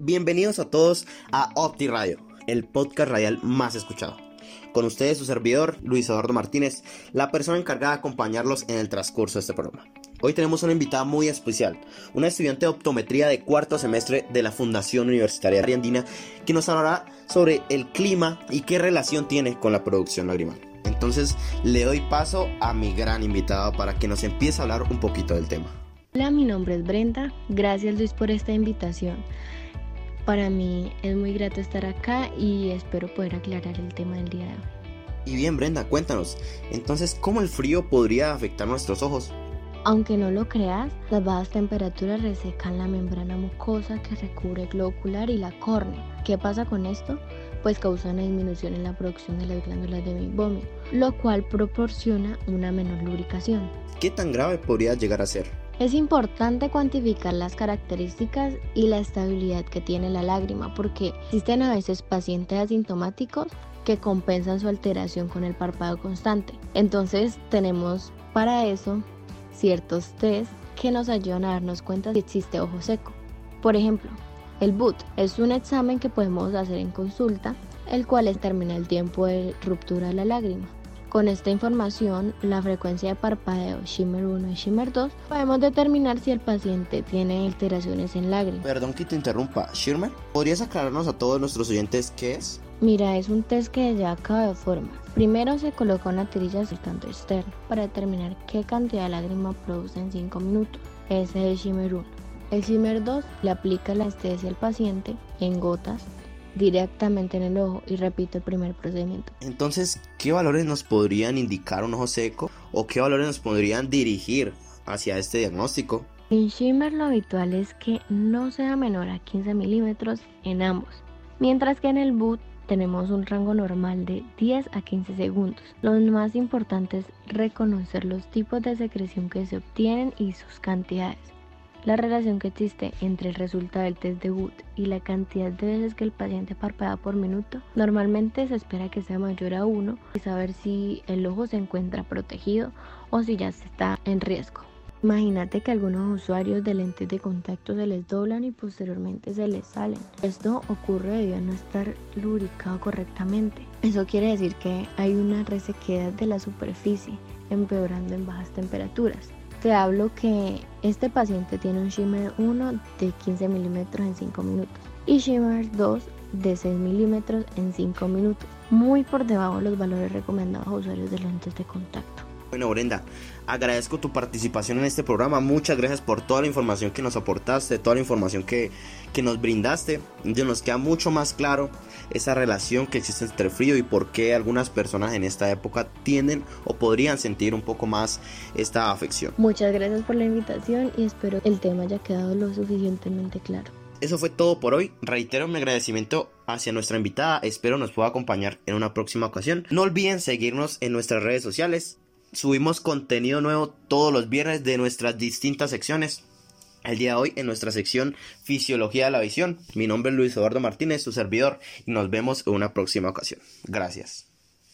Bienvenidos a todos a Opti Radio, el podcast radial más escuchado. Con ustedes su servidor, Luis Eduardo Martínez, la persona encargada de acompañarlos en el transcurso de este programa. Hoy tenemos una invitada muy especial, una estudiante de optometría de cuarto semestre de la Fundación Universitaria Andina, que nos hablará sobre el clima y qué relación tiene con la producción lagrimal. Entonces le doy paso a mi gran invitado para que nos empiece a hablar un poquito del tema. Hola, mi nombre es Brenda. Gracias Luis por esta invitación. Para mí es muy grato estar acá y espero poder aclarar el tema del día de hoy. Y bien, Brenda, cuéntanos, entonces, ¿cómo el frío podría afectar nuestros ojos? Aunque no lo creas, las bajas temperaturas resecan la membrana mucosa que recubre el globo ocular y la córnea. ¿Qué pasa con esto? Pues causa una disminución en la producción de las glándulas de vómito, lo cual proporciona una menor lubricación. ¿Qué tan grave podría llegar a ser? Es importante cuantificar las características y la estabilidad que tiene la lágrima porque existen a veces pacientes asintomáticos que compensan su alteración con el párpado constante. Entonces tenemos para eso ciertos test que nos ayudan a darnos cuenta si existe ojo seco. Por ejemplo, el BUT es un examen que podemos hacer en consulta, el cual determina el tiempo de ruptura de la lágrima. Con esta información, la frecuencia de parpadeo Shimmer 1 y Shimmer 2, podemos determinar si el paciente tiene alteraciones en lágrimas. Perdón que te interrumpa, Shimmer, ¿podrías aclararnos a todos nuestros oyentes qué es? Mira, es un test que lleva a cabo de forma. Primero se coloca una tirilla tanto externo para determinar qué cantidad de lágrima produce en 5 minutos. Ese es el Shimmer 1. El Shimmer 2 le aplica la anestesia al paciente en gotas directamente en el ojo y repito el primer procedimiento. Entonces, ¿qué valores nos podrían indicar un ojo seco o qué valores nos podrían dirigir hacia este diagnóstico? En shimmer lo habitual es que no sea menor a 15 milímetros en ambos, mientras que en el boot tenemos un rango normal de 10 a 15 segundos. Lo más importante es reconocer los tipos de secreción que se obtienen y sus cantidades. La relación que existe entre el resultado del test de Wood y la cantidad de veces que el paciente parpadea por minuto normalmente se espera que sea mayor a 1 y saber si el ojo se encuentra protegido o si ya se está en riesgo. Imagínate que algunos usuarios de lentes de contacto se les doblan y posteriormente se les salen. Esto ocurre debido a no estar lubricado correctamente. Eso quiere decir que hay una resequedad de la superficie, empeorando en bajas temperaturas. Te hablo que este paciente tiene un shimmer 1 de 15 milímetros en 5 minutos y shimmer 2 de 6 milímetros en 5 minutos, muy por debajo de los valores recomendados a usuarios de lentes de contacto. Bueno, Brenda, agradezco tu participación en este programa. Muchas gracias por toda la información que nos aportaste, toda la información que, que nos brindaste. Ya nos queda mucho más claro esa relación que existe entre frío y por qué algunas personas en esta época tienden o podrían sentir un poco más esta afección. Muchas gracias por la invitación y espero que el tema haya quedado lo suficientemente claro. Eso fue todo por hoy. Reitero mi agradecimiento hacia nuestra invitada. Espero nos pueda acompañar en una próxima ocasión. No olviden seguirnos en nuestras redes sociales. Subimos contenido nuevo todos los viernes de nuestras distintas secciones. El día de hoy en nuestra sección Fisiología de la Visión. Mi nombre es Luis Eduardo Martínez, su servidor, y nos vemos en una próxima ocasión. Gracias.